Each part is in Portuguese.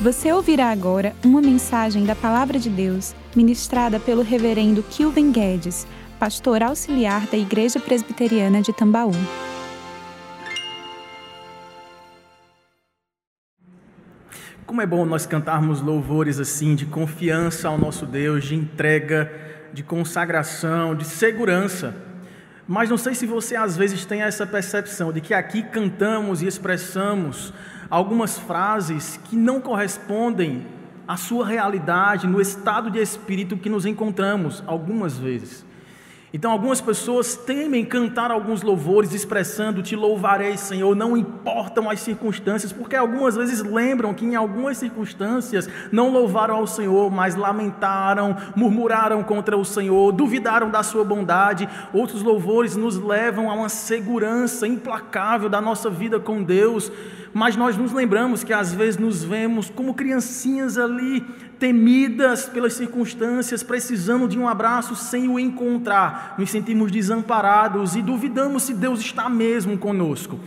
Você ouvirá agora uma mensagem da Palavra de Deus, ministrada pelo Reverendo Kilven Guedes, pastor auxiliar da Igreja Presbiteriana de Tambaú. Como é bom nós cantarmos louvores assim, de confiança ao nosso Deus, de entrega, de consagração, de segurança. Mas não sei se você às vezes tem essa percepção de que aqui cantamos e expressamos algumas frases que não correspondem à sua realidade, no estado de espírito que nos encontramos algumas vezes. Então, algumas pessoas temem cantar alguns louvores, expressando: Te louvarei, Senhor, não importam as circunstâncias, porque algumas vezes lembram que em algumas circunstâncias não louvaram ao Senhor, mas lamentaram, murmuraram contra o Senhor, duvidaram da Sua bondade. Outros louvores nos levam a uma segurança implacável da nossa vida com Deus, mas nós nos lembramos que às vezes nos vemos como criancinhas ali, temidas pelas circunstâncias, precisando de um abraço sem o encontrar, nos sentimos desamparados e duvidamos se Deus está mesmo conosco.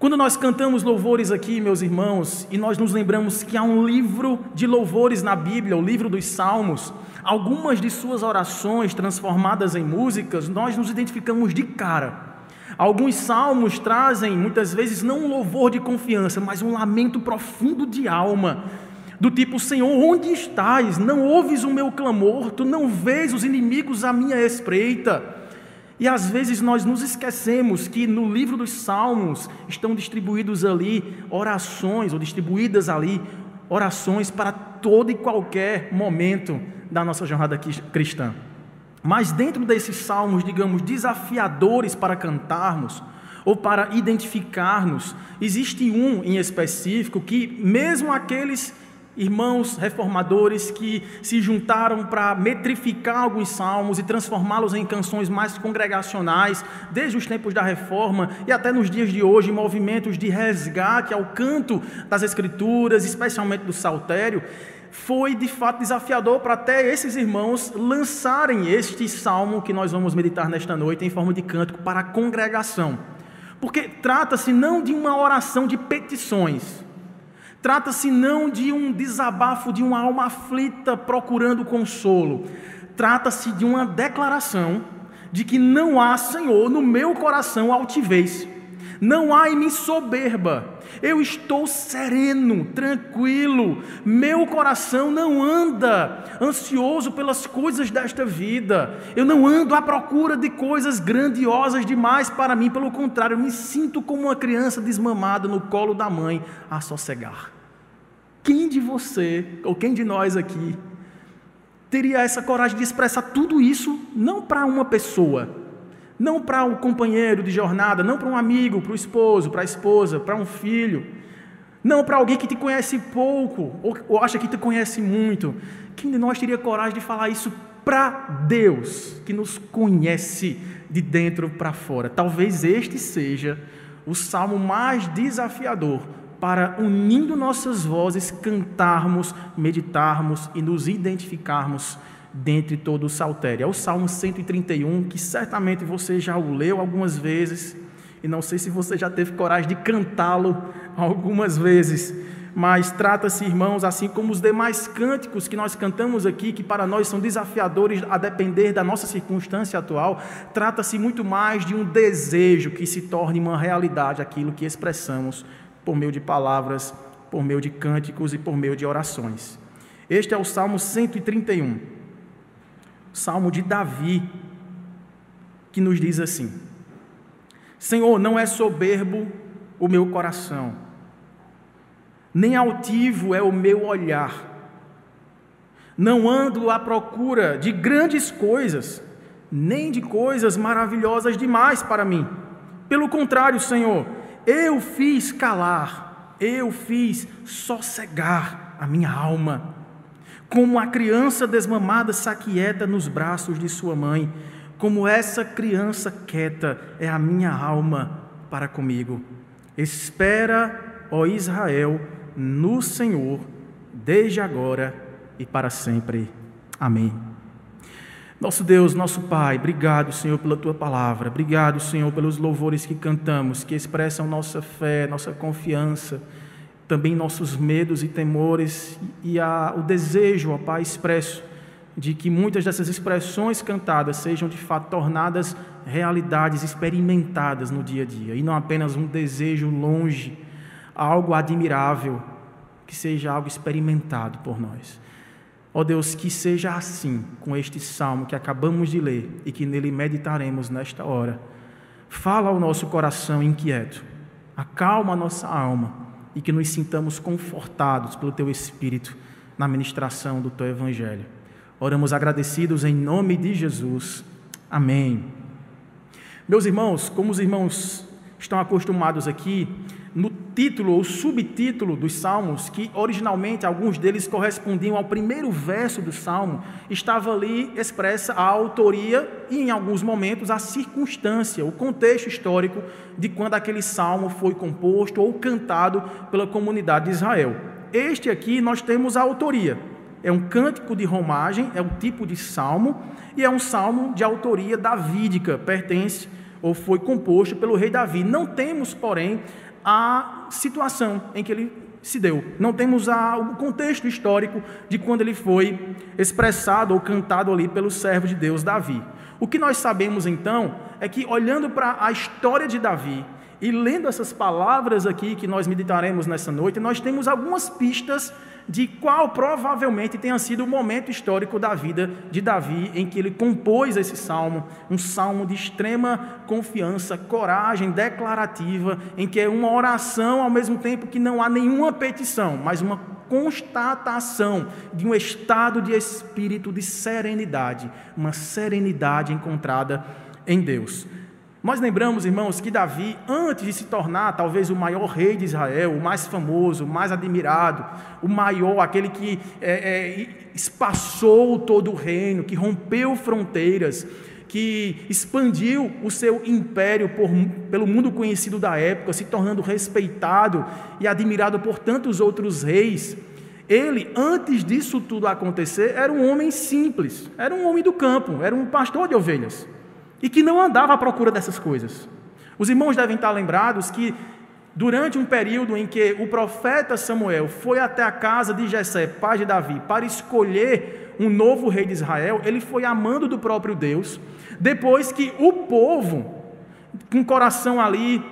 Quando nós cantamos louvores aqui, meus irmãos, e nós nos lembramos que há um livro de louvores na Bíblia, o livro dos Salmos, algumas de suas orações transformadas em músicas, nós nos identificamos de cara. Alguns salmos trazem muitas vezes não um louvor de confiança, mas um lamento profundo de alma, do tipo: Senhor, onde estás? Não ouves o meu clamor, tu não vês os inimigos à minha espreita. E às vezes nós nos esquecemos que no livro dos Salmos estão distribuídos ali orações, ou distribuídas ali orações para todo e qualquer momento da nossa jornada cristã. Mas dentro desses salmos, digamos, desafiadores para cantarmos ou para identificarmos, existe um em específico que, mesmo aqueles irmãos reformadores que se juntaram para metrificar alguns salmos e transformá-los em canções mais congregacionais, desde os tempos da reforma e até nos dias de hoje, movimentos de resgate ao canto das Escrituras, especialmente do saltério foi de fato desafiador para até esses irmãos lançarem este salmo que nós vamos meditar nesta noite em forma de cântico para a congregação. Porque trata-se não de uma oração de petições, trata-se não de um desabafo de uma alma aflita procurando consolo, trata-se de uma declaração de que não há, Senhor, no meu coração altivez, não há em mim soberba, eu estou sereno, tranquilo, meu coração não anda ansioso pelas coisas desta vida, eu não ando à procura de coisas grandiosas demais para mim, pelo contrário, eu me sinto como uma criança desmamada no colo da mãe a sossegar. Quem de você, ou quem de nós aqui, teria essa coragem de expressar tudo isso, não para uma pessoa, não para um companheiro de jornada, não para um amigo, para o esposo, para a esposa, para um filho, não para alguém que te conhece pouco ou, ou acha que te conhece muito. Quem de nós teria coragem de falar isso para Deus, que nos conhece de dentro para fora? Talvez este seja o salmo mais desafiador para, unindo nossas vozes, cantarmos, meditarmos e nos identificarmos dentre todo o saltério. É o Salmo 131, que certamente você já o leu algumas vezes, e não sei se você já teve coragem de cantá-lo algumas vezes, mas trata-se, irmãos, assim como os demais cânticos que nós cantamos aqui, que para nós são desafiadores a depender da nossa circunstância atual, trata-se muito mais de um desejo que se torne uma realidade aquilo que expressamos por meio de palavras, por meio de cânticos e por meio de orações. Este é o Salmo 131. Salmo de Davi, que nos diz assim: Senhor, não é soberbo o meu coração, nem altivo é o meu olhar. Não ando à procura de grandes coisas, nem de coisas maravilhosas demais para mim. Pelo contrário, Senhor, eu fiz calar, eu fiz sossegar a minha alma como a criança desmamada se aquieta nos braços de sua mãe, como essa criança quieta é a minha alma para comigo. Espera, ó Israel, no Senhor, desde agora e para sempre. Amém. Nosso Deus, nosso Pai, obrigado, Senhor, pela tua palavra. Obrigado, Senhor, pelos louvores que cantamos, que expressam nossa fé, nossa confiança também nossos medos e temores e a, o desejo, ó Pai, expresso de que muitas dessas expressões cantadas sejam de fato tornadas realidades experimentadas no dia a dia e não apenas um desejo longe, algo admirável, que seja algo experimentado por nós. Ó Deus, que seja assim com este salmo que acabamos de ler e que nele meditaremos nesta hora. Fala ao nosso coração inquieto, acalma a nossa alma e que nos sintamos confortados pelo Teu Espírito na ministração do Teu Evangelho. Oramos agradecidos em nome de Jesus. Amém. Meus irmãos, como os irmãos estão acostumados aqui, no título ou subtítulo dos salmos, que originalmente alguns deles correspondiam ao primeiro verso do salmo, estava ali expressa a autoria e, em alguns momentos, a circunstância, o contexto histórico de quando aquele salmo foi composto ou cantado pela comunidade de Israel. Este aqui nós temos a autoria, é um cântico de romagem, é um tipo de salmo, e é um salmo de autoria davídica, pertence ou foi composto pelo rei Davi. Não temos, porém, a situação em que ele se deu. Não temos a, o contexto histórico de quando ele foi expressado ou cantado ali pelo servo de Deus Davi. O que nós sabemos então é que, olhando para a história de Davi e lendo essas palavras aqui que nós meditaremos nessa noite, nós temos algumas pistas de qual provavelmente tenha sido o momento histórico da vida de Davi em que ele compôs esse salmo, um salmo de extrema confiança, coragem declarativa, em que é uma oração ao mesmo tempo que não há nenhuma petição, mas uma constatação de um estado de espírito de serenidade, uma serenidade encontrada em Deus. Nós lembramos, irmãos, que Davi, antes de se tornar talvez o maior rei de Israel, o mais famoso, o mais admirado, o maior, aquele que é, é, espaçou todo o reino, que rompeu fronteiras, que expandiu o seu império por, pelo mundo conhecido da época, se tornando respeitado e admirado por tantos outros reis. Ele, antes disso tudo acontecer, era um homem simples, era um homem do campo, era um pastor de ovelhas e que não andava à procura dessas coisas. Os irmãos devem estar lembrados que durante um período em que o profeta Samuel foi até a casa de Jessé, pai de Davi, para escolher um novo rei de Israel, ele foi amando do próprio Deus, depois que o povo, com coração ali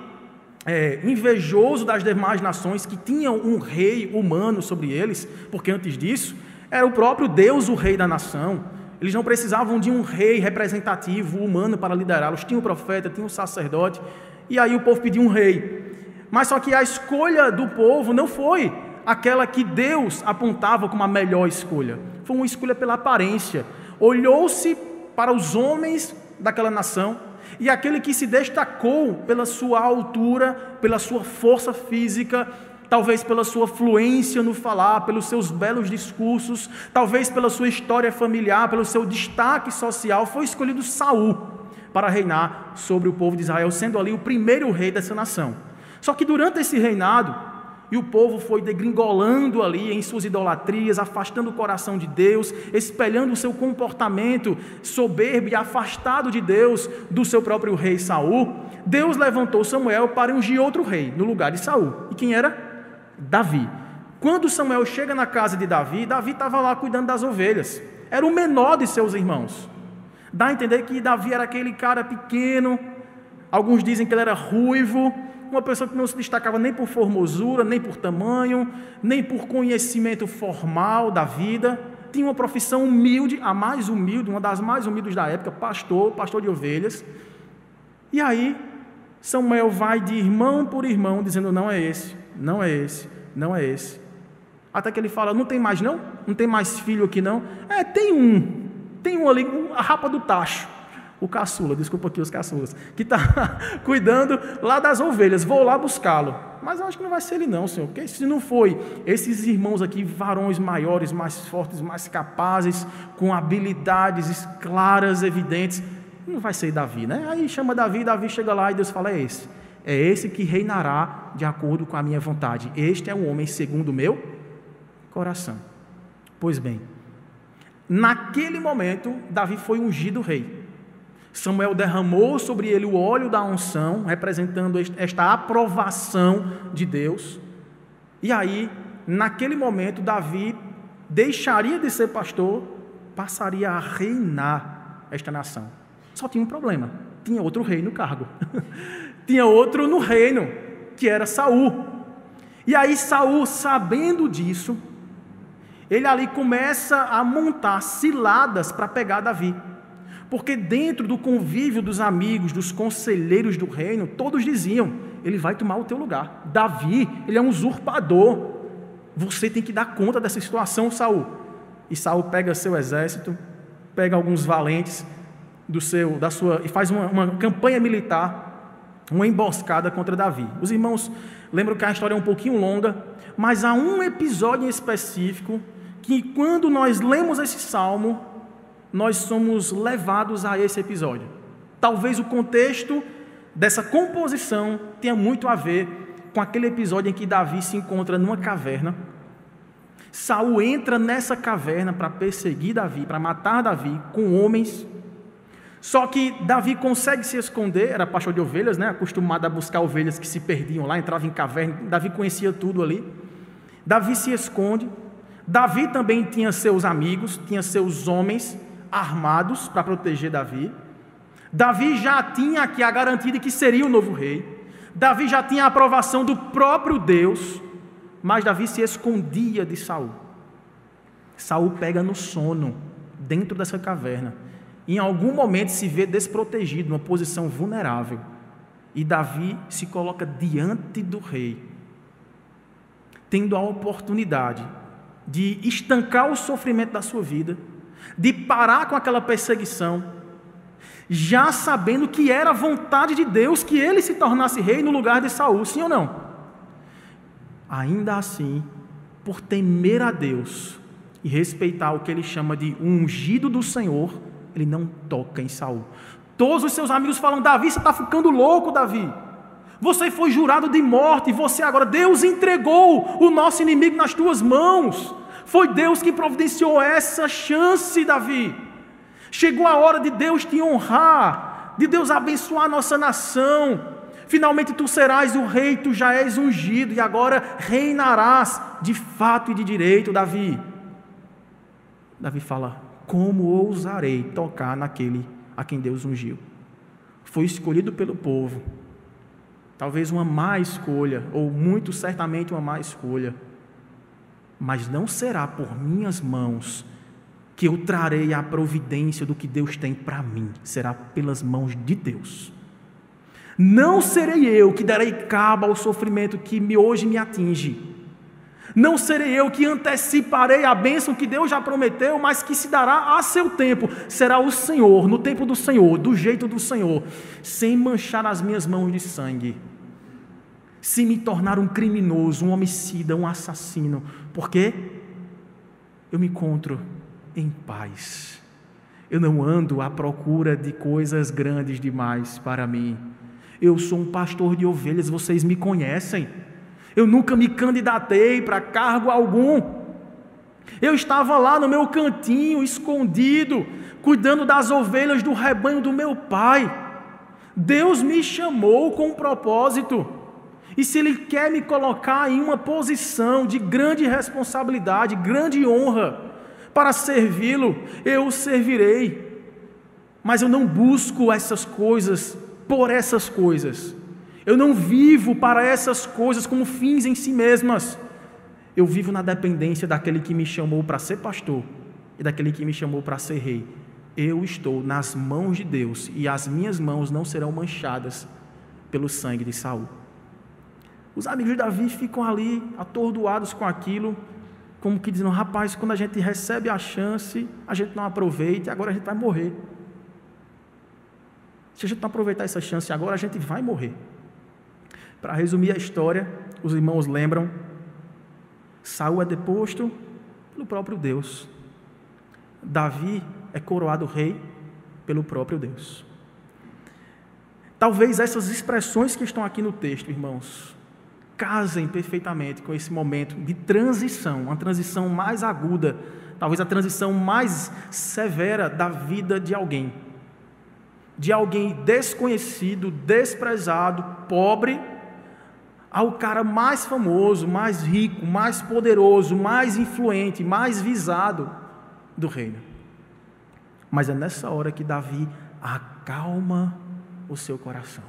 é, invejoso das demais nações que tinham um rei humano sobre eles, porque antes disso era o próprio Deus o rei da nação. Eles não precisavam de um rei representativo, humano, para liderá-los. Tinha o profeta, tinha o sacerdote, e aí o povo pediu um rei. Mas só que a escolha do povo não foi aquela que Deus apontava como a melhor escolha. Foi uma escolha pela aparência. Olhou-se para os homens daquela nação, e aquele que se destacou pela sua altura, pela sua força física, talvez pela sua fluência no falar, pelos seus belos discursos, talvez pela sua história familiar, pelo seu destaque social, foi escolhido Saul para reinar sobre o povo de Israel, sendo ali o primeiro rei dessa nação. Só que durante esse reinado, e o povo foi degringolando ali em suas idolatrias, afastando o coração de Deus, espelhando o seu comportamento soberbo e afastado de Deus do seu próprio rei Saul. Deus levantou Samuel para ungir outro rei no lugar de Saul. E quem era? Davi. Quando Samuel chega na casa de Davi, Davi estava lá cuidando das ovelhas. Era o menor de seus irmãos. Dá a entender que Davi era aquele cara pequeno. Alguns dizem que ele era ruivo, uma pessoa que não se destacava nem por formosura, nem por tamanho, nem por conhecimento formal da vida. Tinha uma profissão humilde, a mais humilde, uma das mais humildes da época, pastor, pastor de ovelhas. E aí, Samuel vai de irmão por irmão, dizendo: não é esse, não é esse, não é esse. Até que ele fala: Não tem mais, não? Não tem mais filho aqui, não? É, tem um. Tem um ali, a rapa do tacho. O caçula, desculpa aqui os caçulas, que está cuidando lá das ovelhas. Vou lá buscá-lo. Mas eu acho que não vai ser ele, não, Senhor. Porque se não foi esses irmãos aqui, varões maiores, mais fortes, mais capazes, com habilidades claras, evidentes, não vai ser Davi, né? Aí chama Davi, Davi chega lá e Deus fala: É esse. É esse que reinará de acordo com a minha vontade. Este é o homem segundo o meu coração. Pois bem, naquele momento, Davi foi ungido rei. Samuel derramou sobre ele o óleo da unção, representando esta aprovação de Deus. E aí, naquele momento, Davi deixaria de ser pastor, passaria a reinar esta nação. Só tinha um problema: tinha outro rei no cargo. tinha outro no reino, que era Saul. E aí Saul, sabendo disso, ele ali começa a montar ciladas para pegar Davi. Porque dentro do convívio dos amigos, dos conselheiros do reino, todos diziam: ele vai tomar o teu lugar. Davi, ele é um usurpador. Você tem que dar conta dessa situação, Saul. E Saul pega seu exército, pega alguns valentes do seu, da sua e faz uma, uma campanha militar, uma emboscada contra Davi. Os irmãos lembram que a história é um pouquinho longa, mas há um episódio em específico que quando nós lemos esse salmo, nós somos levados a esse episódio. Talvez o contexto dessa composição tenha muito a ver com aquele episódio em que Davi se encontra numa caverna. Saul entra nessa caverna para perseguir Davi, para matar Davi com homens. Só que Davi consegue se esconder, era pastor de ovelhas, né? acostumado a buscar ovelhas que se perdiam lá, entrava em caverna, Davi conhecia tudo ali. Davi se esconde. Davi também tinha seus amigos, tinha seus homens armados para proteger Davi. Davi já tinha aqui a garantia de que seria o novo rei. Davi já tinha a aprovação do próprio Deus, mas Davi se escondia de Saul. Saul pega no sono dentro dessa caverna. Em algum momento se vê desprotegido, numa posição vulnerável. E Davi se coloca diante do rei, tendo a oportunidade de estancar o sofrimento da sua vida, de parar com aquela perseguição, já sabendo que era vontade de Deus que ele se tornasse rei no lugar de Saul, sim ou não? Ainda assim, por temer a Deus e respeitar o que ele chama de ungido do Senhor, ele não toca em Saul. Todos os seus amigos falam: Davi, você está ficando louco, Davi. Você foi jurado de morte, e você agora, Deus entregou o nosso inimigo nas tuas mãos. Foi Deus que providenciou essa chance, Davi. Chegou a hora de Deus te honrar, de Deus abençoar a nossa nação. Finalmente tu serás o rei, tu já és ungido e agora reinarás de fato e de direito, Davi. Davi fala: Como ousarei tocar naquele a quem Deus ungiu? Foi escolhido pelo povo. Talvez uma má escolha, ou muito certamente uma má escolha. Mas não será por minhas mãos que eu trarei a providência do que Deus tem para mim, será pelas mãos de Deus. Não serei eu que darei cabo ao sofrimento que hoje me atinge. Não serei eu que anteciparei a bênção que Deus já prometeu, mas que se dará a seu tempo. Será o Senhor, no tempo do Senhor, do jeito do Senhor, sem manchar as minhas mãos de sangue. Se me tornar um criminoso, um homicida, um assassino. Por quê? Eu me encontro em paz. Eu não ando à procura de coisas grandes demais para mim. Eu sou um pastor de ovelhas, vocês me conhecem. Eu nunca me candidatei para cargo algum. Eu estava lá no meu cantinho, escondido, cuidando das ovelhas do rebanho do meu pai. Deus me chamou com um propósito. E se Ele quer me colocar em uma posição de grande responsabilidade, grande honra, para servi-lo, eu o servirei. Mas eu não busco essas coisas por essas coisas. Eu não vivo para essas coisas como fins em si mesmas. Eu vivo na dependência daquele que me chamou para ser pastor e daquele que me chamou para ser rei. Eu estou nas mãos de Deus e as minhas mãos não serão manchadas pelo sangue de Saul. Os amigos de Davi ficam ali atordoados com aquilo, como que dizendo, rapaz, quando a gente recebe a chance, a gente não aproveita e agora a gente vai morrer. Se a gente não aproveitar essa chance agora, a gente vai morrer. Para resumir a história, os irmãos lembram, Saul é deposto pelo próprio Deus. Davi é coroado rei pelo próprio Deus. Talvez essas expressões que estão aqui no texto, irmãos, casem perfeitamente com esse momento de transição, uma transição mais aguda, talvez a transição mais severa da vida de alguém. De alguém desconhecido, desprezado, pobre, ao cara mais famoso, mais rico, mais poderoso, mais influente, mais visado do reino. Mas é nessa hora que Davi acalma o seu coração.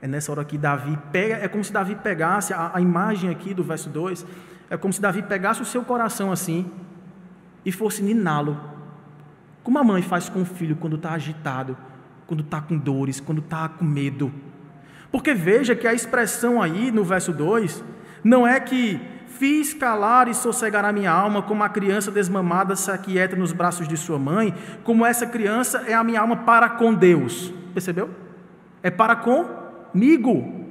É nessa hora que Davi pega, é como se Davi pegasse a, a imagem aqui do verso 2, é como se Davi pegasse o seu coração assim e fosse niná-lo. Como a mãe faz com o filho quando está agitado, quando está com dores, quando está com medo. Porque veja que a expressão aí no verso 2 não é que fiz calar e sossegar a minha alma como a criança desmamada se aquieta nos braços de sua mãe, como essa criança é a minha alma para com Deus. Percebeu? É para comigo.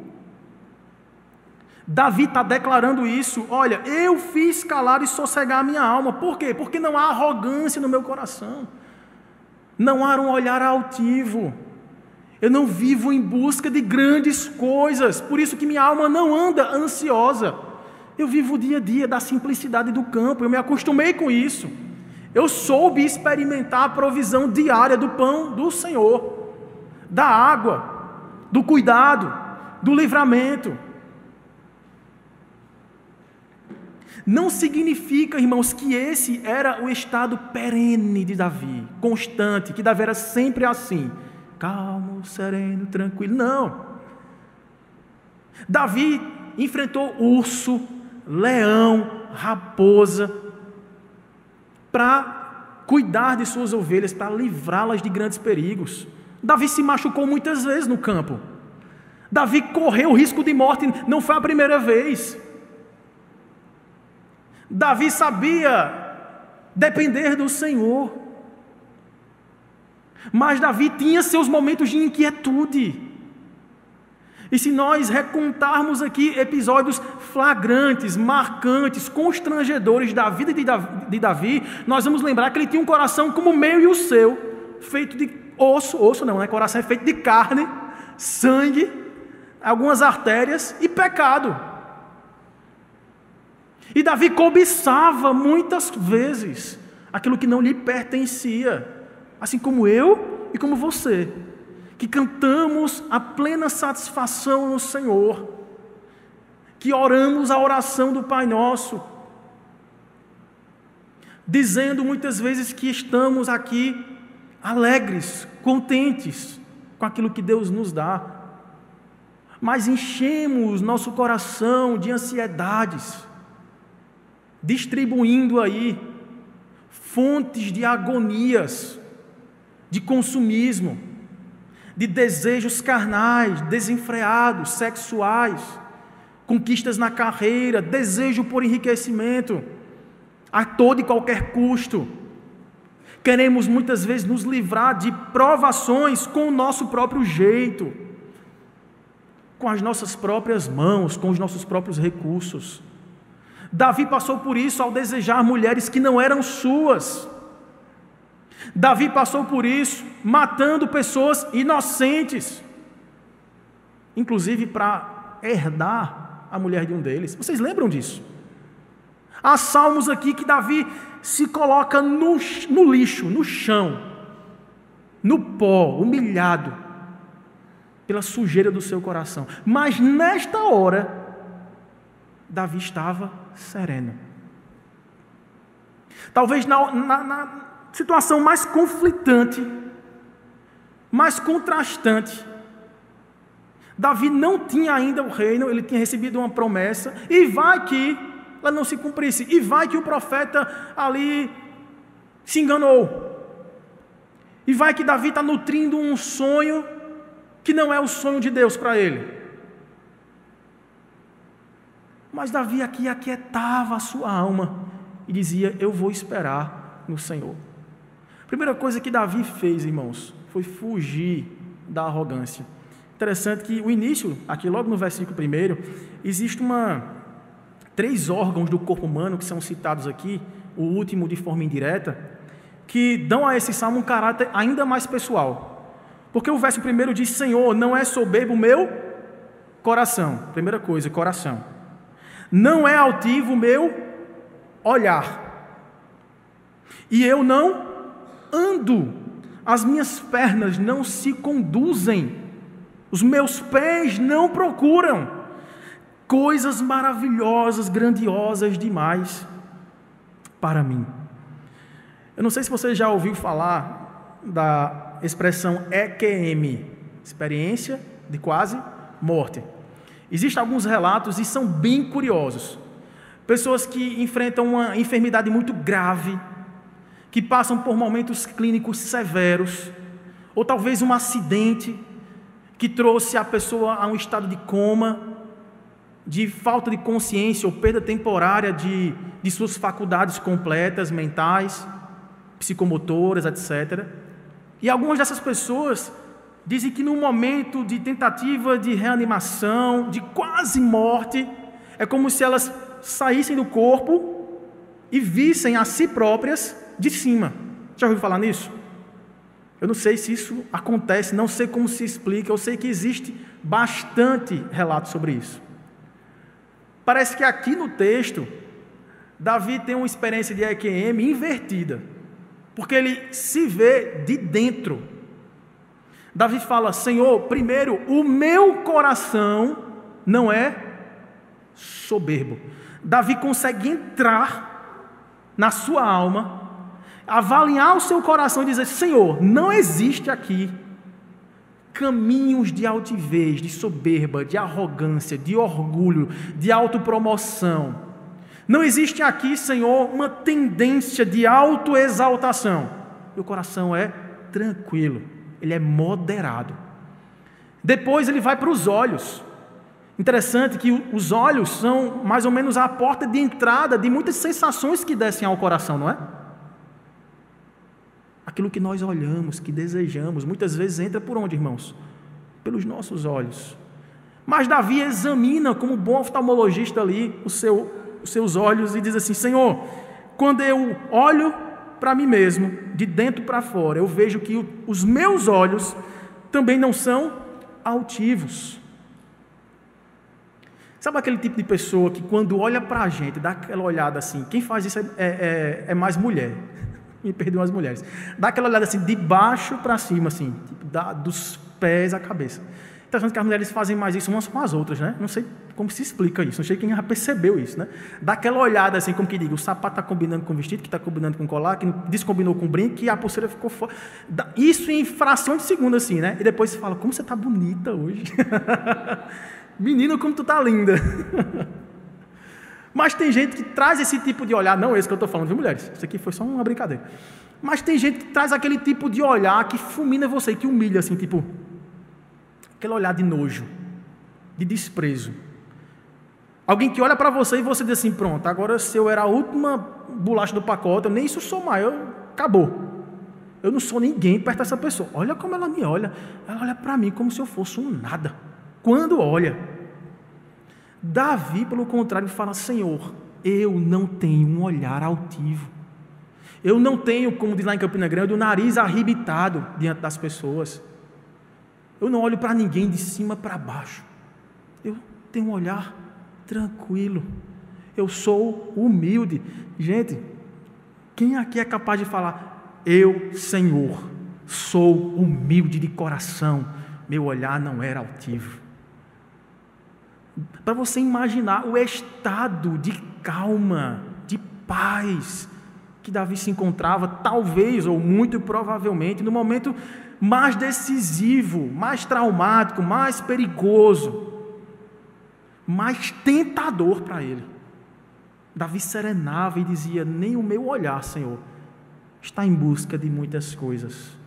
Davi está declarando isso. Olha, eu fiz calar e sossegar a minha alma. Por quê? Porque não há arrogância no meu coração. Não há um olhar altivo. Eu não vivo em busca de grandes coisas. Por isso que minha alma não anda ansiosa. Eu vivo o dia a dia da simplicidade do campo. Eu me acostumei com isso. Eu soube experimentar a provisão diária do pão do Senhor, da água, do cuidado, do livramento. Não significa, irmãos, que esse era o estado perene de Davi, constante, que Davi era sempre assim, calmo, sereno, tranquilo. Não. Davi enfrentou urso, leão, raposa, para cuidar de suas ovelhas, para livrá-las de grandes perigos. Davi se machucou muitas vezes no campo. Davi correu o risco de morte, não foi a primeira vez. Davi sabia depender do Senhor. Mas Davi tinha seus momentos de inquietude. E se nós recontarmos aqui episódios flagrantes, marcantes, constrangedores da vida de Davi, nós vamos lembrar que ele tinha um coração como o meu e o seu, feito de osso, osso não, né? Coração é feito de carne, sangue, algumas artérias e pecado. E Davi cobiçava muitas vezes aquilo que não lhe pertencia, assim como eu e como você, que cantamos a plena satisfação no Senhor, que oramos a oração do Pai Nosso, dizendo muitas vezes que estamos aqui alegres, contentes com aquilo que Deus nos dá, mas enchemos nosso coração de ansiedades distribuindo aí fontes de agonias, de consumismo, de desejos carnais, desenfreados, sexuais, conquistas na carreira, desejo por enriquecimento, a todo e qualquer custo. Queremos muitas vezes nos livrar de provações com o nosso próprio jeito, com as nossas próprias mãos, com os nossos próprios recursos. Davi passou por isso ao desejar mulheres que não eram suas. Davi passou por isso matando pessoas inocentes, inclusive para herdar a mulher de um deles. Vocês lembram disso? Há salmos aqui que Davi se coloca no, no lixo, no chão, no pó, humilhado, pela sujeira do seu coração. Mas nesta hora, Davi estava sereno. Talvez na, na, na situação mais conflitante, mais contrastante, Davi não tinha ainda o reino, ele tinha recebido uma promessa, e vai que ela não se cumprisse, e vai que o profeta ali se enganou, e vai que Davi está nutrindo um sonho que não é o sonho de Deus para ele. Mas Davi aqui aquietava a sua alma e dizia: Eu vou esperar no Senhor. Primeira coisa que Davi fez, irmãos, foi fugir da arrogância. Interessante que o início, aqui logo no versículo 1, existe uma três órgãos do corpo humano que são citados aqui, o último de forma indireta, que dão a esse salmo um caráter ainda mais pessoal. Porque o verso primeiro diz: Senhor, não é soberbo meu coração. Primeira coisa, coração. Não é altivo meu olhar. E eu não ando, as minhas pernas não se conduzem, os meus pés não procuram coisas maravilhosas, grandiosas demais para mim. Eu não sei se você já ouviu falar da expressão EQM, experiência de quase morte. Existem alguns relatos e são bem curiosos. Pessoas que enfrentam uma enfermidade muito grave, que passam por momentos clínicos severos, ou talvez um acidente que trouxe a pessoa a um estado de coma, de falta de consciência ou perda temporária de, de suas faculdades completas, mentais, psicomotoras, etc. E algumas dessas pessoas dizem que no momento de tentativa de reanimação, de quase morte, é como se elas saíssem do corpo e vissem a si próprias de cima. Já ouviu falar nisso? Eu não sei se isso acontece, não sei como se explica, eu sei que existe bastante relato sobre isso. Parece que aqui no texto, Davi tem uma experiência de EQM invertida, porque ele se vê de dentro. Davi fala: Senhor, primeiro, o meu coração não é soberbo. Davi consegue entrar na sua alma avaliar o seu coração e dizer: Senhor, não existe aqui caminhos de altivez, de soberba, de arrogância, de orgulho, de autopromoção. Não existe aqui, Senhor, uma tendência de autoexaltação. Meu coração é tranquilo, ele é moderado. Depois ele vai para os olhos. Interessante que os olhos são mais ou menos a porta de entrada de muitas sensações que descem ao coração, não é? Aquilo que nós olhamos, que desejamos, muitas vezes entra por onde, irmãos? Pelos nossos olhos. Mas Davi examina, como bom oftalmologista ali, seu, os seus olhos e diz assim: Senhor, quando eu olho para mim mesmo, de dentro para fora, eu vejo que os meus olhos também não são altivos. Sabe aquele tipo de pessoa que quando olha para a gente, dá aquela olhada assim, quem faz isso é, é, é, é mais mulher me perdoam as mulheres. Dá aquela olhada assim, de baixo para cima, assim, tipo, da, dos pés à cabeça. Interessante que as mulheres fazem mais isso umas com as outras, né? Não sei como se explica isso, não sei quem já percebeu isso, né? Dá aquela olhada assim, como que diga, o sapato está combinando com o vestido, que está combinando com o colar, que descombinou com o brinco, e a pulseira ficou fora. Isso em fração de segundo, assim, né? E depois você fala, como você está bonita hoje. Menina, como tu está linda. Mas tem gente que traz esse tipo de olhar, não esse que eu estou falando, viu, mulheres? Isso aqui foi só uma brincadeira. Mas tem gente que traz aquele tipo de olhar que fulmina você, que humilha, assim, tipo. Aquele olhar de nojo, de desprezo. Alguém que olha para você e você diz assim: pronto, agora se eu era a última bolacha do pacote, eu nem isso sou mais, eu, acabou. Eu não sou ninguém perto dessa pessoa. Olha como ela me olha. Ela olha para mim como se eu fosse um nada. Quando olha. Davi, pelo contrário, fala: Senhor, eu não tenho um olhar altivo. Eu não tenho, como diz lá em Campina Grande, o nariz arrebitado diante das pessoas. Eu não olho para ninguém de cima para baixo. Eu tenho um olhar tranquilo. Eu sou humilde. Gente, quem aqui é capaz de falar, eu, Senhor, sou humilde de coração, meu olhar não era altivo? Para você imaginar o estado de calma, de paz que Davi se encontrava, talvez ou muito provavelmente, no momento mais decisivo, mais traumático, mais perigoso, mais tentador para ele. Davi serenava e dizia: Nem o meu olhar, Senhor, está em busca de muitas coisas.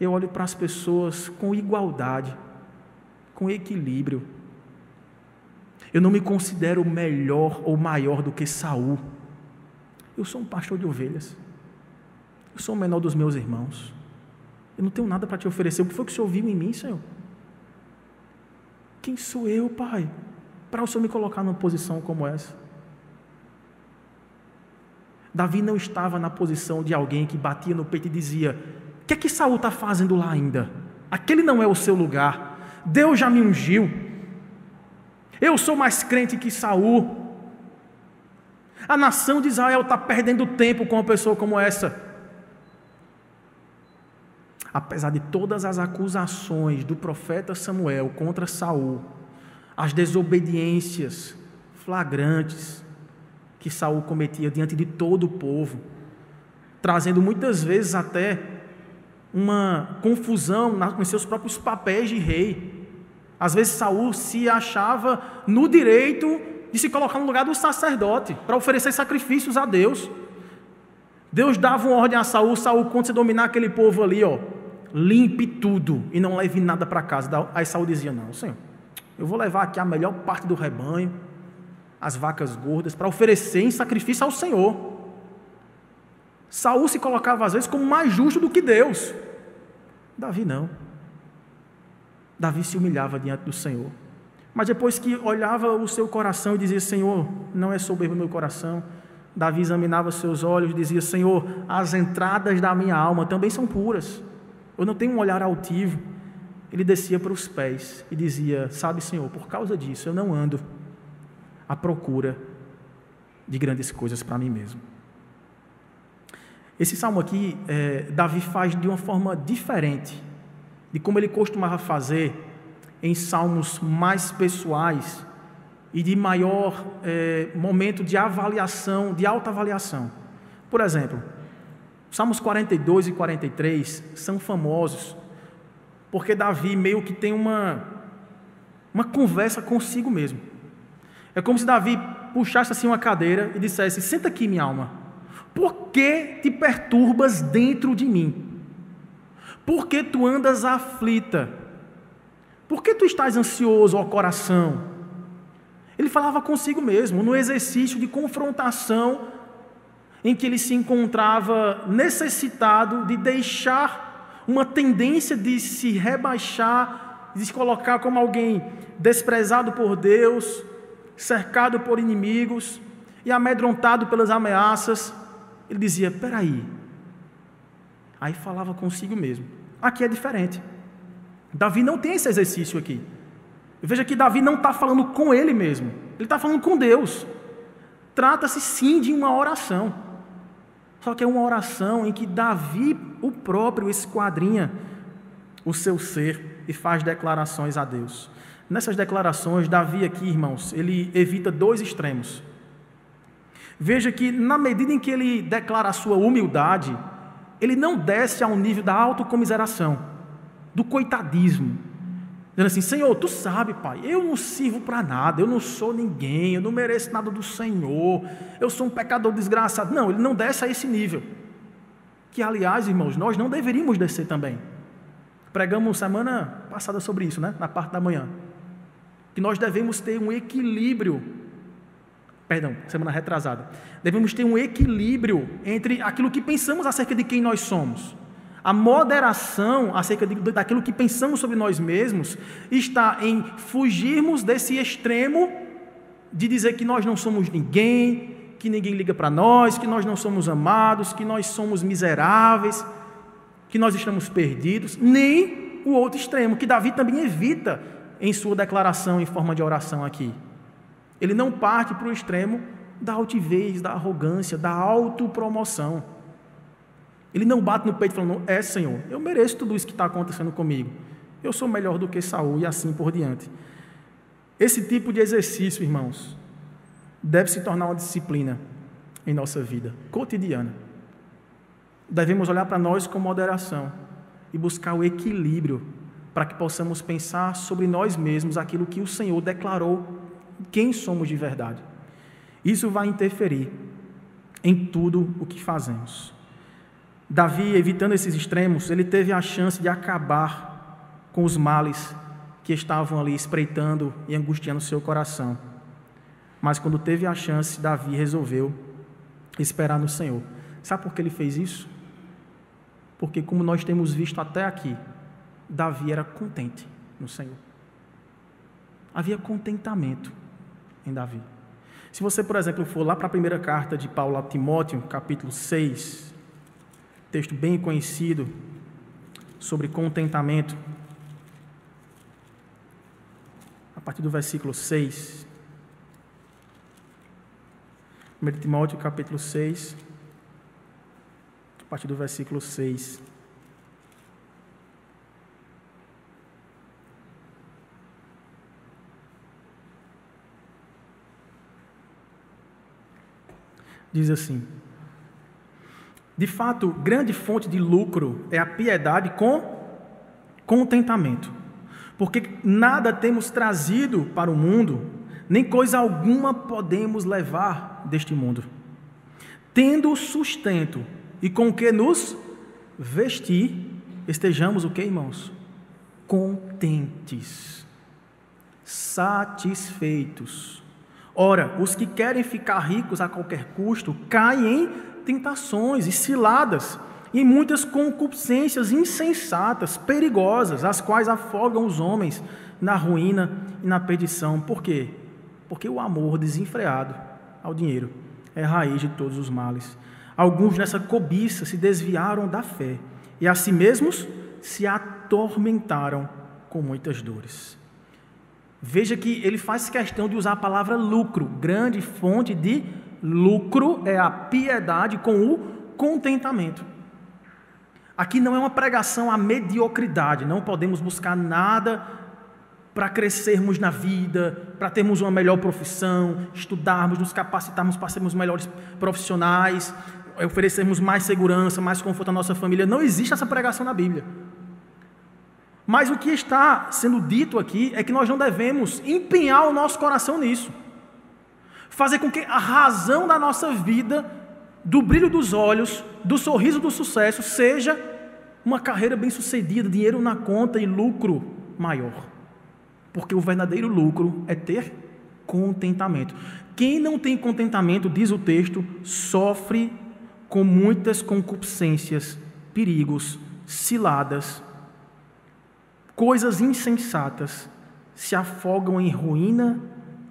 Eu olho para as pessoas com igualdade, com equilíbrio eu não me considero melhor ou maior do que Saul. Eu sou um pastor de ovelhas. Eu sou o menor dos meus irmãos. Eu não tenho nada para te oferecer. O que foi que o Senhor viu em mim, Senhor? Quem sou eu, Pai, para o Senhor me colocar numa posição como essa? Davi não estava na posição de alguém que batia no peito e dizia: O que é que Saul está fazendo lá ainda? Aquele não é o seu lugar. Deus já me ungiu. Eu sou mais crente que Saul. A nação de Israel está perdendo tempo com uma pessoa como essa. Apesar de todas as acusações do profeta Samuel contra Saul, as desobediências, flagrantes que Saul cometia diante de todo o povo, trazendo muitas vezes até uma confusão nos seus próprios papéis de rei. Às vezes Saul se achava no direito de se colocar no lugar do sacerdote para oferecer sacrifícios a Deus. Deus dava uma ordem a Saul, Saul, quando você dominar aquele povo ali, ó, limpe tudo e não leve nada para casa. Aí Saul dizia: Não, Senhor, eu vou levar aqui a melhor parte do rebanho, as vacas gordas, para oferecer em sacrifício ao Senhor. Saul se colocava às vezes como mais justo do que Deus. Davi não. Davi se humilhava diante do Senhor. Mas depois que olhava o seu coração e dizia: Senhor, não é soberbo meu coração. Davi examinava seus olhos e dizia: Senhor, as entradas da minha alma também são puras. Eu não tenho um olhar altivo. Ele descia para os pés e dizia: Sabe, Senhor, por causa disso eu não ando à procura de grandes coisas para mim mesmo. Esse salmo aqui, é, Davi faz de uma forma diferente de como ele costumava fazer em salmos mais pessoais e de maior é, momento de avaliação, de autoavaliação. Por exemplo, Salmos 42 e 43 são famosos porque Davi meio que tem uma, uma conversa consigo mesmo. É como se Davi puxasse assim uma cadeira e dissesse: Senta aqui, minha alma. Por que te perturbas dentro de mim? Por que tu andas aflita? Por que tu estás ansioso, ó coração? Ele falava consigo mesmo, no exercício de confrontação em que ele se encontrava necessitado de deixar uma tendência de se rebaixar, de se colocar como alguém desprezado por Deus, cercado por inimigos e amedrontado pelas ameaças. Ele dizia: peraí. Aí falava consigo mesmo. Aqui é diferente. Davi não tem esse exercício aqui. Veja que Davi não está falando com ele mesmo, ele está falando com Deus. Trata-se sim de uma oração. Só que é uma oração em que Davi, o próprio, esquadrinha o seu ser e faz declarações a Deus. Nessas declarações, Davi aqui, irmãos, ele evita dois extremos. Veja que, na medida em que ele declara a sua humildade, ele não desce ao nível da autocomiseração, do coitadismo, Dizendo assim: Senhor, tu sabe, Pai, eu não sirvo para nada, eu não sou ninguém, eu não mereço nada do Senhor, eu sou um pecador desgraçado. Não, ele não desce a esse nível. Que, aliás, irmãos, nós não deveríamos descer também. Pregamos semana passada sobre isso, né? Na parte da manhã. Que nós devemos ter um equilíbrio. Perdão, semana retrasada. Devemos ter um equilíbrio entre aquilo que pensamos acerca de quem nós somos a moderação acerca de, daquilo que pensamos sobre nós mesmos está em fugirmos desse extremo de dizer que nós não somos ninguém, que ninguém liga para nós, que nós não somos amados, que nós somos miseráveis, que nós estamos perdidos, nem o outro extremo, que Davi também evita em sua declaração em forma de oração aqui. Ele não parte para o extremo da altivez, da arrogância, da autopromoção. Ele não bate no peito falando, é Senhor, eu mereço tudo isso que está acontecendo comigo. Eu sou melhor do que Saul e assim por diante. Esse tipo de exercício, irmãos, deve se tornar uma disciplina em nossa vida cotidiana. Devemos olhar para nós com moderação e buscar o equilíbrio para que possamos pensar sobre nós mesmos aquilo que o Senhor declarou quem somos de verdade. Isso vai interferir em tudo o que fazemos. Davi, evitando esses extremos, ele teve a chance de acabar com os males que estavam ali espreitando e angustiando seu coração. Mas quando teve a chance, Davi resolveu esperar no Senhor. Sabe por que ele fez isso? Porque, como nós temos visto até aqui, Davi era contente no Senhor. Havia contentamento em Davi. Se você, por exemplo, for lá para a primeira carta de Paulo a Timóteo, capítulo 6, texto bem conhecido sobre contentamento. A partir do versículo 6. 1 Timóteo capítulo 6, a partir do versículo 6. Diz assim: De fato, grande fonte de lucro é a piedade com contentamento, porque nada temos trazido para o mundo, nem coisa alguma podemos levar deste mundo. Tendo sustento e com que nos vestir, estejamos o que, irmãos? Contentes, satisfeitos. Ora, os que querem ficar ricos a qualquer custo caem em tentações e ciladas, e muitas concupiscências insensatas, perigosas, as quais afogam os homens na ruína e na perdição. Por quê? Porque o amor desenfreado ao dinheiro é raiz de todos os males. Alguns nessa cobiça se desviaram da fé e a si mesmos se atormentaram com muitas dores. Veja que ele faz questão de usar a palavra lucro. Grande fonte de lucro é a piedade com o contentamento. Aqui não é uma pregação à mediocridade, não podemos buscar nada para crescermos na vida, para termos uma melhor profissão, estudarmos, nos capacitarmos para sermos melhores profissionais, oferecermos mais segurança, mais conforto à nossa família. Não existe essa pregação na Bíblia. Mas o que está sendo dito aqui é que nós não devemos empenhar o nosso coração nisso. Fazer com que a razão da nossa vida, do brilho dos olhos, do sorriso do sucesso, seja uma carreira bem-sucedida, dinheiro na conta e lucro maior. Porque o verdadeiro lucro é ter contentamento. Quem não tem contentamento, diz o texto, sofre com muitas concupiscências, perigos, ciladas, coisas insensatas, se afogam em ruína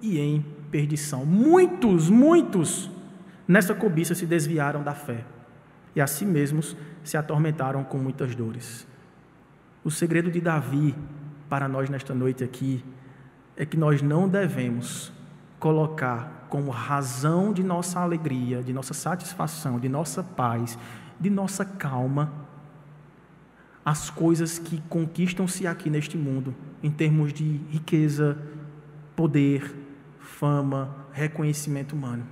e em perdição. Muitos, muitos nessa cobiça se desviaram da fé e a si mesmos se atormentaram com muitas dores. O segredo de Davi para nós nesta noite aqui é que nós não devemos colocar como razão de nossa alegria, de nossa satisfação, de nossa paz, de nossa calma, as coisas que conquistam-se aqui neste mundo, em termos de riqueza, poder, fama, reconhecimento humano.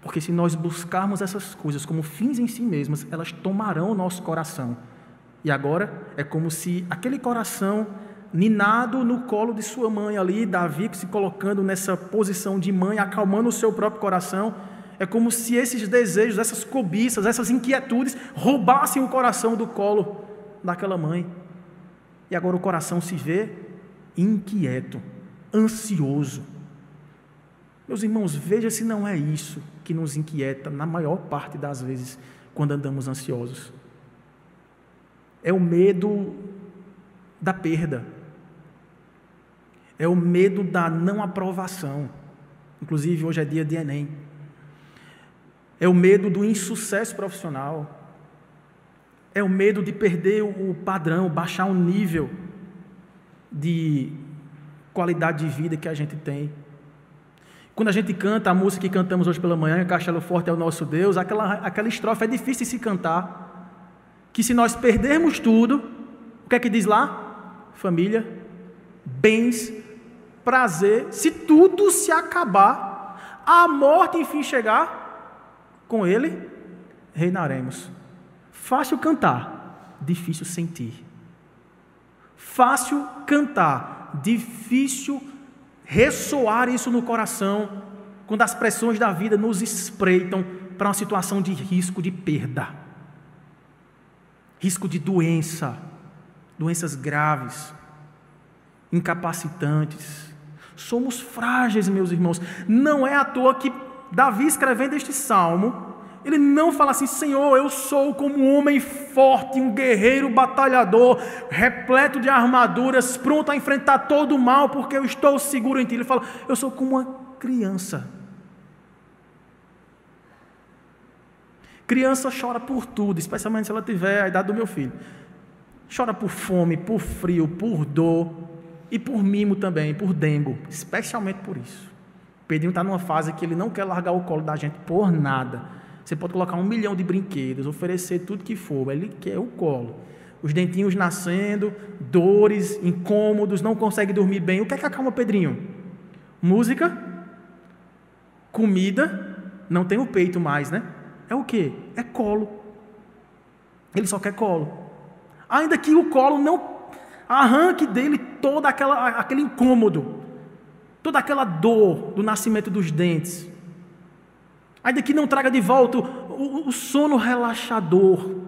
Porque se nós buscarmos essas coisas como fins em si mesmas, elas tomarão o nosso coração. E agora é como se aquele coração ninado no colo de sua mãe ali, Davi se colocando nessa posição de mãe, acalmando o seu próprio coração. É como se esses desejos, essas cobiças, essas inquietudes roubassem o coração do colo daquela mãe. E agora o coração se vê inquieto, ansioso. Meus irmãos, veja se não é isso que nos inquieta na maior parte das vezes quando andamos ansiosos. É o medo da perda, é o medo da não aprovação. Inclusive, hoje é dia de Enem. É o medo do insucesso profissional. É o medo de perder o padrão, baixar o nível de qualidade de vida que a gente tem. Quando a gente canta a música que cantamos hoje pela manhã, Castelo Forte é o nosso Deus, aquela, aquela estrofe é difícil de se cantar. Que se nós perdermos tudo, o que é que diz lá? Família, bens prazer, se tudo se acabar, a morte enfim chegar, com ele reinaremos. Fácil cantar, difícil sentir. Fácil cantar, difícil ressoar isso no coração quando as pressões da vida nos espreitam para uma situação de risco de perda, risco de doença, doenças graves, incapacitantes, Somos frágeis, meus irmãos. Não é à toa que Davi, escrevendo este salmo, ele não fala assim: Senhor, eu sou como um homem forte, um guerreiro batalhador, repleto de armaduras, pronto a enfrentar todo o mal, porque eu estou seguro em Ti. Ele fala: Eu sou como uma criança. Criança chora por tudo, especialmente se ela tiver a idade do meu filho. Chora por fome, por frio, por dor, e por mimo também, por dengo, especialmente por isso. O Pedrinho está numa fase que ele não quer largar o colo da gente por nada. Você pode colocar um milhão de brinquedos, oferecer tudo que for, ele quer o colo. Os dentinhos nascendo, dores, incômodos, não consegue dormir bem. O que é que acalma Pedrinho? Música, comida não tem o peito mais, né? É o que? É colo. Ele só quer colo. Ainda que o colo não arranque dele todo aquela, aquele incômodo, toda aquela dor do nascimento dos dentes. Ainda que não traga de volta o, o sono relaxador.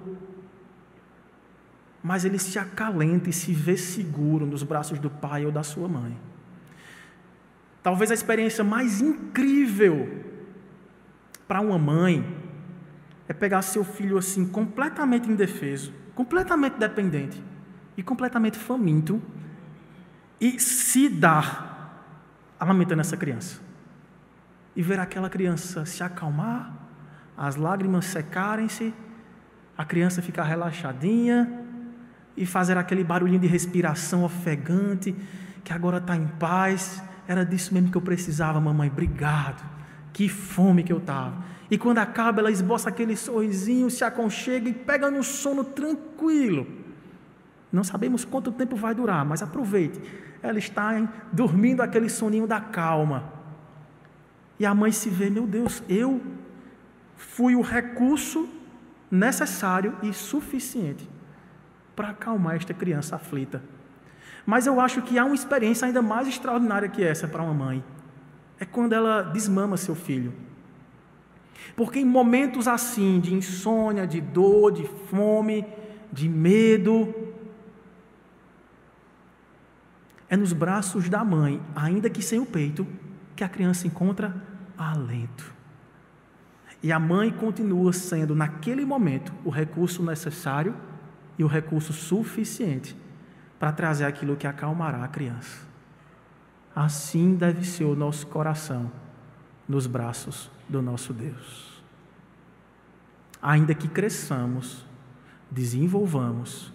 Mas ele se acalenta e se vê seguro nos braços do pai ou da sua mãe. Talvez a experiência mais incrível para uma mãe é pegar seu filho assim, completamente indefeso, completamente dependente e completamente faminto e se dar amamentando essa criança. E ver aquela criança se acalmar, as lágrimas secarem-se, a criança ficar relaxadinha e fazer aquele barulhinho de respiração ofegante, que agora está em paz. Era disso mesmo que eu precisava, mamãe. Obrigado. Que fome que eu estava. E quando acaba, ela esboça aquele sorrisinho, se aconchega e pega no sono tranquilo. Não sabemos quanto tempo vai durar, mas aproveite. Ela está dormindo aquele soninho da calma. E a mãe se vê, meu Deus, eu fui o recurso necessário e suficiente para acalmar esta criança aflita. Mas eu acho que há uma experiência ainda mais extraordinária que essa para uma mãe. É quando ela desmama seu filho. Porque em momentos assim, de insônia, de dor, de fome, de medo, é nos braços da mãe, ainda que sem o peito, que a criança encontra alento. E a mãe continua sendo, naquele momento, o recurso necessário e o recurso suficiente para trazer aquilo que acalmará a criança. Assim deve ser o nosso coração nos braços do nosso Deus. Ainda que cresçamos, desenvolvamos,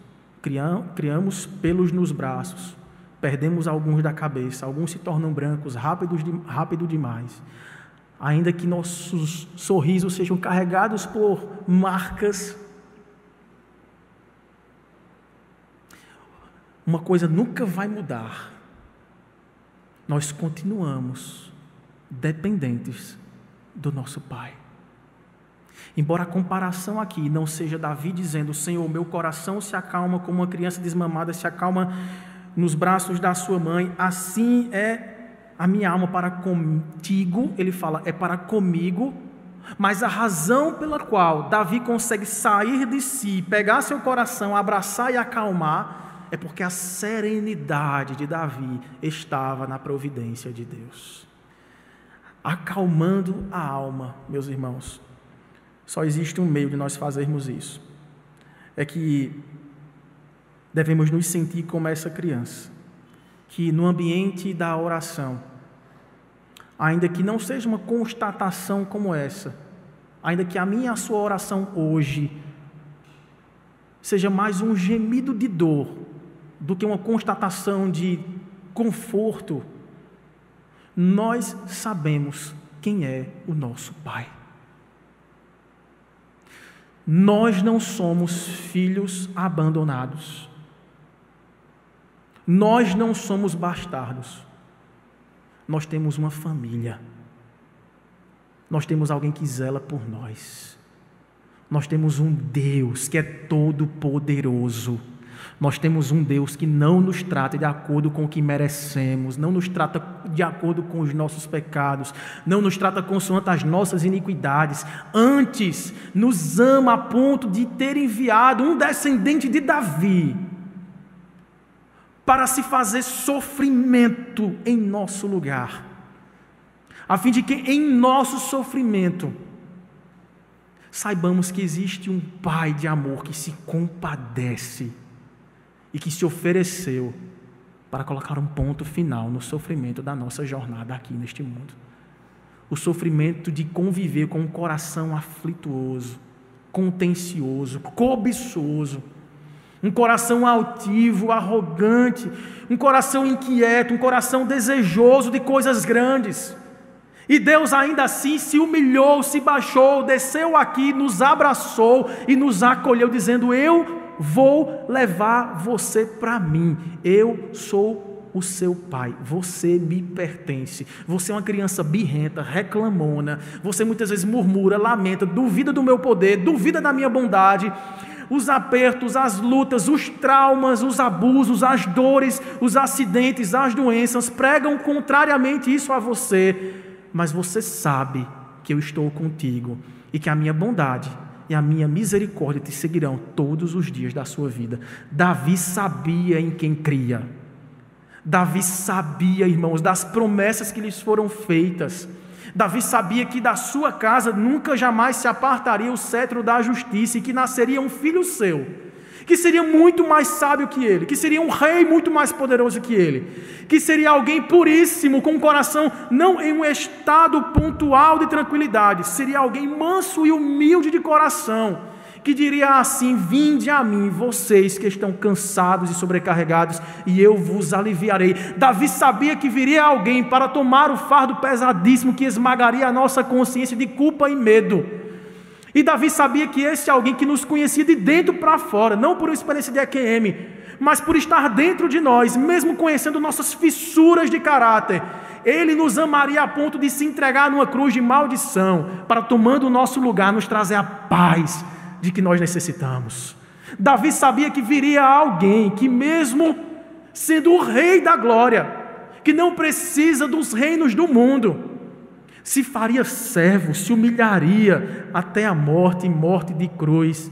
criamos pelos nos braços, perdemos alguns da cabeça, alguns se tornam brancos rápidos, rápido demais. Ainda que nossos sorrisos sejam carregados por marcas, uma coisa nunca vai mudar. Nós continuamos dependentes do nosso Pai. Embora a comparação aqui não seja Davi dizendo: Senhor, meu coração se acalma como uma criança desmamada se acalma nos braços da sua mãe, assim é a minha alma para contigo. Ele fala: é para comigo. Mas a razão pela qual Davi consegue sair de si, pegar seu coração, abraçar e acalmar, é porque a serenidade de Davi estava na providência de Deus acalmando a alma, meus irmãos. Só existe um meio de nós fazermos isso. É que devemos nos sentir como essa criança, que no ambiente da oração, ainda que não seja uma constatação como essa, ainda que a minha e a sua oração hoje seja mais um gemido de dor do que uma constatação de conforto nós sabemos quem é o nosso Pai. Nós não somos filhos abandonados. Nós não somos bastardos. Nós temos uma família. Nós temos alguém que zela por nós. Nós temos um Deus que é todo poderoso nós temos um Deus que não nos trata de acordo com o que merecemos, não nos trata de acordo com os nossos pecados, não nos trata consoante as nossas iniquidades. Antes, nos ama a ponto de ter enviado um descendente de Davi para se fazer sofrimento em nosso lugar, a fim de que em nosso sofrimento saibamos que existe um Pai de amor que se compadece e que se ofereceu para colocar um ponto final no sofrimento da nossa jornada aqui neste mundo. O sofrimento de conviver com um coração aflituoso, contencioso, cobiçoso, um coração altivo, arrogante, um coração inquieto, um coração desejoso de coisas grandes. E Deus ainda assim se humilhou, se baixou, desceu aqui, nos abraçou e nos acolheu, dizendo: Eu vou levar você para mim. Eu sou o seu pai. Você me pertence. Você é uma criança birrenta, reclamona. Você muitas vezes murmura, lamenta, duvida do meu poder, duvida da minha bondade. Os apertos, as lutas, os traumas, os abusos, as dores, os acidentes, as doenças pregam contrariamente isso a você. Mas você sabe que eu estou contigo e que a minha bondade e a minha misericórdia te seguirão todos os dias da sua vida. Davi sabia em quem cria. Davi sabia, irmãos, das promessas que lhes foram feitas. Davi sabia que da sua casa nunca jamais se apartaria o cetro da justiça e que nasceria um filho seu que seria muito mais sábio que ele, que seria um rei muito mais poderoso que ele, que seria alguém puríssimo, com o coração não em um estado pontual de tranquilidade, seria alguém manso e humilde de coração, que diria assim: Vinde a mim, vocês que estão cansados e sobrecarregados, e eu vos aliviarei. Davi sabia que viria alguém para tomar o fardo pesadíssimo que esmagaria a nossa consciência de culpa e medo e Davi sabia que esse é alguém que nos conhecia de dentro para fora, não por experiência de EQM, mas por estar dentro de nós, mesmo conhecendo nossas fissuras de caráter. Ele nos amaria a ponto de se entregar numa cruz de maldição, para tomando o nosso lugar, nos trazer a paz de que nós necessitamos. Davi sabia que viria alguém que, mesmo sendo o rei da glória, que não precisa dos reinos do mundo, se faria servo, se humilharia até a morte e morte de cruz,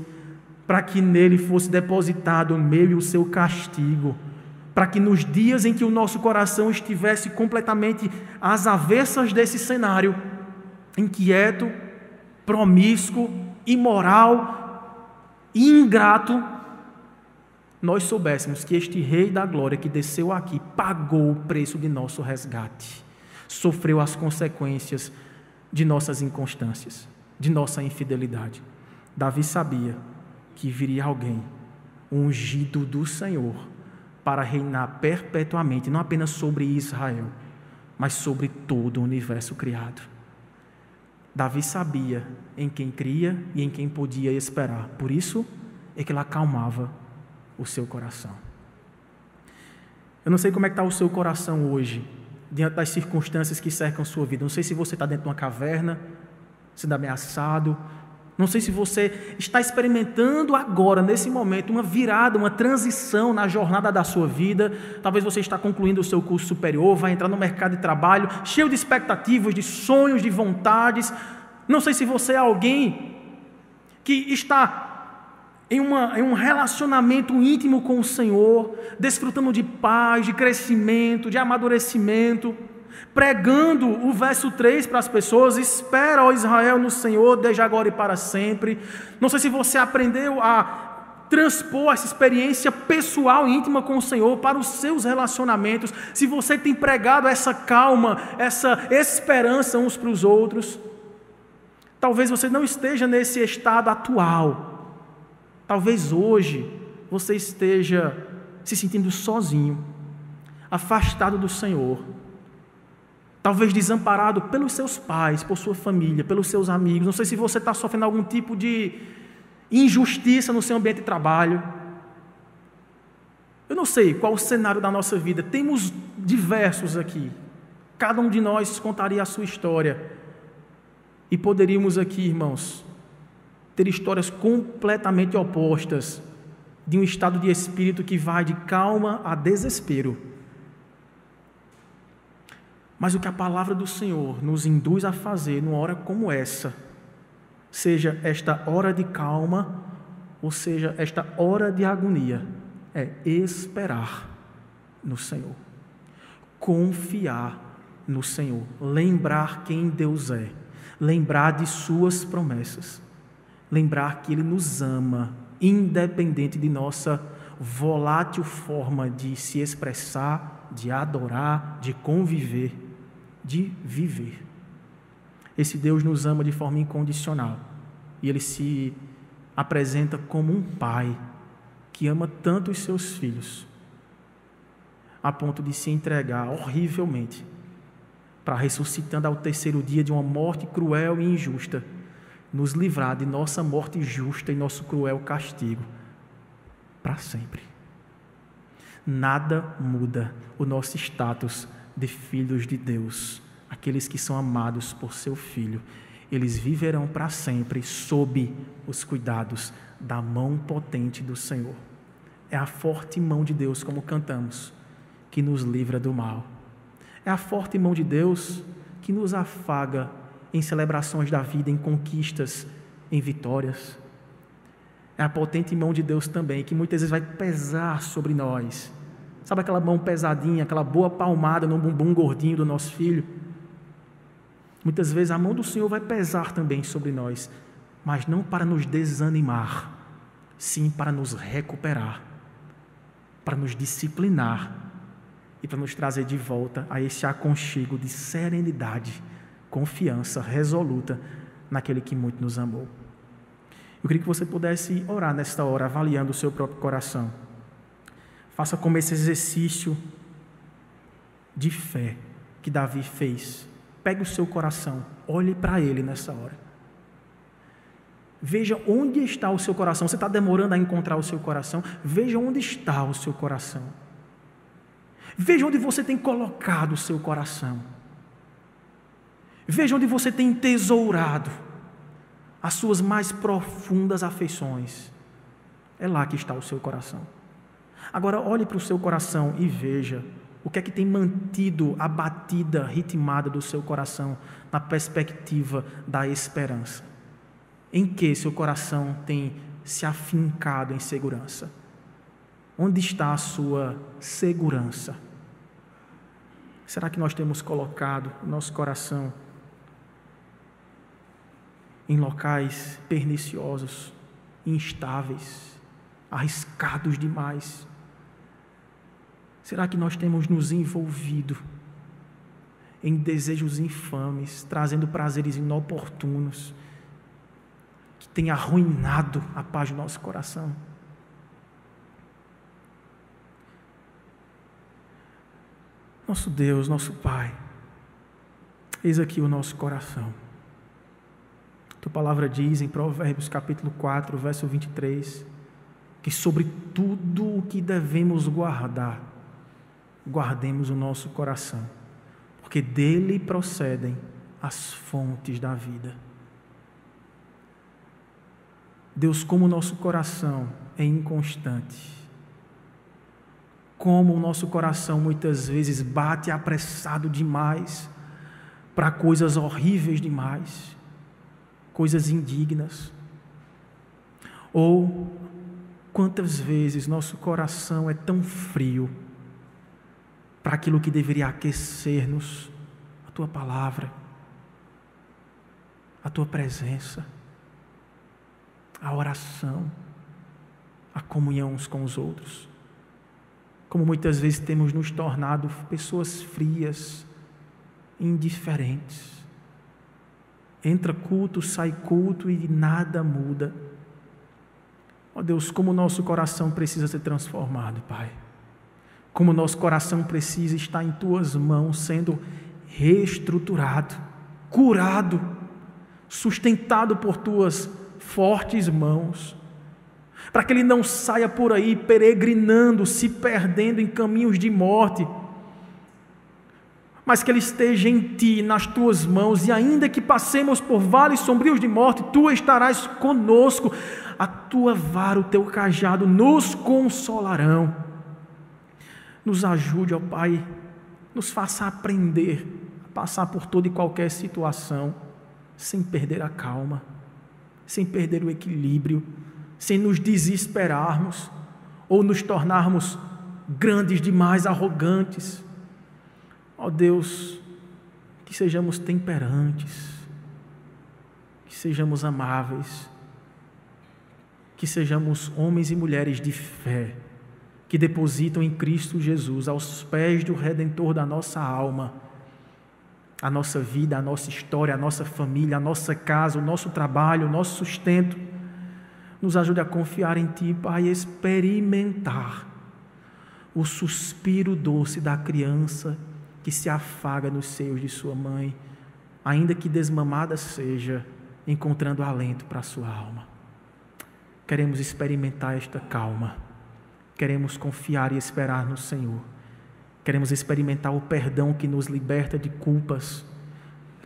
para que nele fosse depositado o meu e o seu castigo, para que nos dias em que o nosso coração estivesse completamente às avessas desse cenário, inquieto, promíscuo, imoral, ingrato, nós soubéssemos que este Rei da Glória que desceu aqui pagou o preço de nosso resgate sofreu as consequências de nossas inconstâncias, de nossa infidelidade. Davi sabia que viria alguém, ungido do Senhor, para reinar perpetuamente, não apenas sobre Israel, mas sobre todo o universo criado. Davi sabia em quem cria e em quem podia esperar, por isso é que ele acalmava o seu coração. Eu não sei como é que está o seu coração hoje, diante das circunstâncias que cercam sua vida. Não sei se você está dentro de uma caverna, sendo ameaçado. Não sei se você está experimentando agora, nesse momento, uma virada, uma transição na jornada da sua vida. Talvez você está concluindo o seu curso superior, vai entrar no mercado de trabalho, cheio de expectativas, de sonhos, de vontades. Não sei se você é alguém que está em, uma, em um relacionamento íntimo com o Senhor, desfrutando de paz, de crescimento, de amadurecimento, pregando o verso 3 para as pessoas: espera, ó Israel, no Senhor, desde agora e para sempre. Não sei se você aprendeu a transpor essa experiência pessoal e íntima com o Senhor para os seus relacionamentos, se você tem pregado essa calma, essa esperança uns para os outros. Talvez você não esteja nesse estado atual, Talvez hoje você esteja se sentindo sozinho, afastado do Senhor, talvez desamparado pelos seus pais, por sua família, pelos seus amigos. Não sei se você está sofrendo algum tipo de injustiça no seu ambiente de trabalho. Eu não sei qual o cenário da nossa vida, temos diversos aqui. Cada um de nós contaria a sua história. E poderíamos aqui, irmãos, ter histórias completamente opostas de um estado de espírito que vai de calma a desespero. Mas o que a palavra do Senhor nos induz a fazer numa hora como essa, seja esta hora de calma, ou seja, esta hora de agonia, é esperar no Senhor, confiar no Senhor, lembrar quem Deus é, lembrar de Suas promessas. Lembrar que Ele nos ama, independente de nossa volátil forma de se expressar, de adorar, de conviver, de viver. Esse Deus nos ama de forma incondicional e Ele se apresenta como um Pai que ama tanto os seus filhos, a ponto de se entregar horrivelmente para ressuscitando ao terceiro dia de uma morte cruel e injusta nos livrar de nossa morte justa e nosso cruel castigo para sempre. Nada muda o nosso status de filhos de Deus, aqueles que são amados por seu Filho. Eles viverão para sempre sob os cuidados da mão potente do Senhor. É a forte mão de Deus, como cantamos, que nos livra do mal. É a forte mão de Deus que nos afaga em celebrações da vida, em conquistas, em vitórias. É a potente mão de Deus também, que muitas vezes vai pesar sobre nós. Sabe aquela mão pesadinha, aquela boa palmada no bumbum gordinho do nosso filho? Muitas vezes a mão do Senhor vai pesar também sobre nós, mas não para nos desanimar, sim para nos recuperar, para nos disciplinar e para nos trazer de volta a esse aconchego de serenidade, confiança resoluta naquele que muito nos amou. Eu queria que você pudesse orar nesta hora, avaliando o seu próprio coração. Faça como esse exercício de fé que Davi fez. Pegue o seu coração, olhe para ele nessa hora. Veja onde está o seu coração. Você está demorando a encontrar o seu coração? Veja onde está o seu coração. Veja onde você tem colocado o seu coração. Veja onde você tem tesourado as suas mais profundas afeições. É lá que está o seu coração. Agora olhe para o seu coração e veja o que é que tem mantido a batida ritmada do seu coração na perspectiva da esperança. Em que seu coração tem se afincado em segurança? Onde está a sua segurança? Será que nós temos colocado o nosso coração em locais perniciosos, instáveis, arriscados demais? Será que nós temos nos envolvido em desejos infames, trazendo prazeres inoportunos, que tem arruinado a paz do nosso coração? Nosso Deus, nosso Pai, eis aqui o nosso coração. Tua palavra diz em Provérbios capítulo 4, verso 23, que sobre tudo o que devemos guardar, guardemos o nosso coração, porque dele procedem as fontes da vida. Deus, como o nosso coração é inconstante, como o nosso coração muitas vezes bate apressado demais para coisas horríveis demais coisas indignas. Ou quantas vezes nosso coração é tão frio para aquilo que deveria aquecer-nos, a tua palavra, a tua presença, a oração, a comunhão uns com os outros. Como muitas vezes temos nos tornado pessoas frias, indiferentes Entra culto, sai culto e nada muda. Ó oh Deus, como o nosso coração precisa ser transformado, Pai. Como nosso coração precisa estar em tuas mãos, sendo reestruturado, curado, sustentado por tuas fortes mãos, para que ele não saia por aí peregrinando, se perdendo em caminhos de morte mas que ele esteja em ti, nas tuas mãos, e ainda que passemos por vales sombrios de morte, tu estarás conosco, a tua vara, o teu cajado nos consolarão. Nos ajude, ó Pai, nos faça aprender a passar por toda e qualquer situação, sem perder a calma, sem perder o equilíbrio, sem nos desesperarmos ou nos tornarmos grandes demais, arrogantes. Ó Deus, que sejamos temperantes, que sejamos amáveis, que sejamos homens e mulheres de fé, que depositam em Cristo Jesus, aos pés do Redentor da nossa alma, a nossa vida, a nossa história, a nossa família, a nossa casa, o nosso trabalho, o nosso sustento. Nos ajude a confiar em Ti, Pai, e experimentar o suspiro doce da criança que se afaga nos seios de sua mãe, ainda que desmamada seja, encontrando alento para a sua alma. Queremos experimentar esta calma, queremos confiar e esperar no Senhor. Queremos experimentar o perdão que nos liberta de culpas.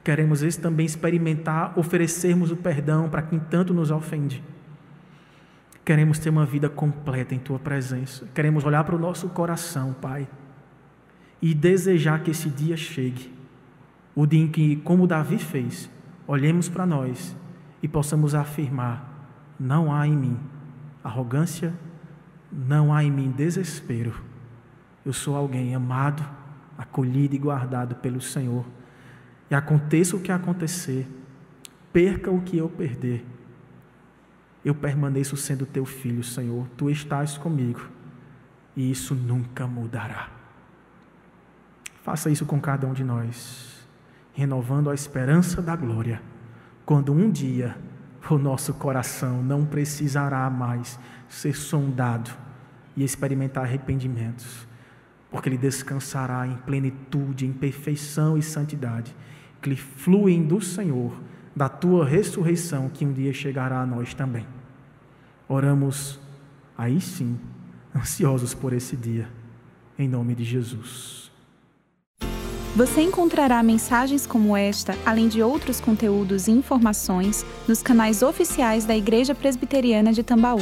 Queremos também experimentar oferecermos o perdão para quem tanto nos ofende. Queremos ter uma vida completa em tua presença. Queremos olhar para o nosso coração, Pai, e desejar que esse dia chegue. O dia em que, como Davi fez, olhemos para nós e possamos afirmar: não há em mim arrogância, não há em mim desespero. Eu sou alguém amado, acolhido e guardado pelo Senhor. E aconteça o que acontecer, perca o que eu perder, eu permaneço sendo teu filho, Senhor. Tu estás comigo e isso nunca mudará. Faça isso com cada um de nós, renovando a esperança da glória, quando um dia o nosso coração não precisará mais ser sondado e experimentar arrependimentos, porque ele descansará em plenitude, em perfeição e santidade, que fluem do Senhor da tua ressurreição que um dia chegará a nós também. Oramos aí sim, ansiosos por esse dia, em nome de Jesus. Você encontrará mensagens como esta, além de outros conteúdos e informações, nos canais oficiais da Igreja Presbiteriana de Tambaú,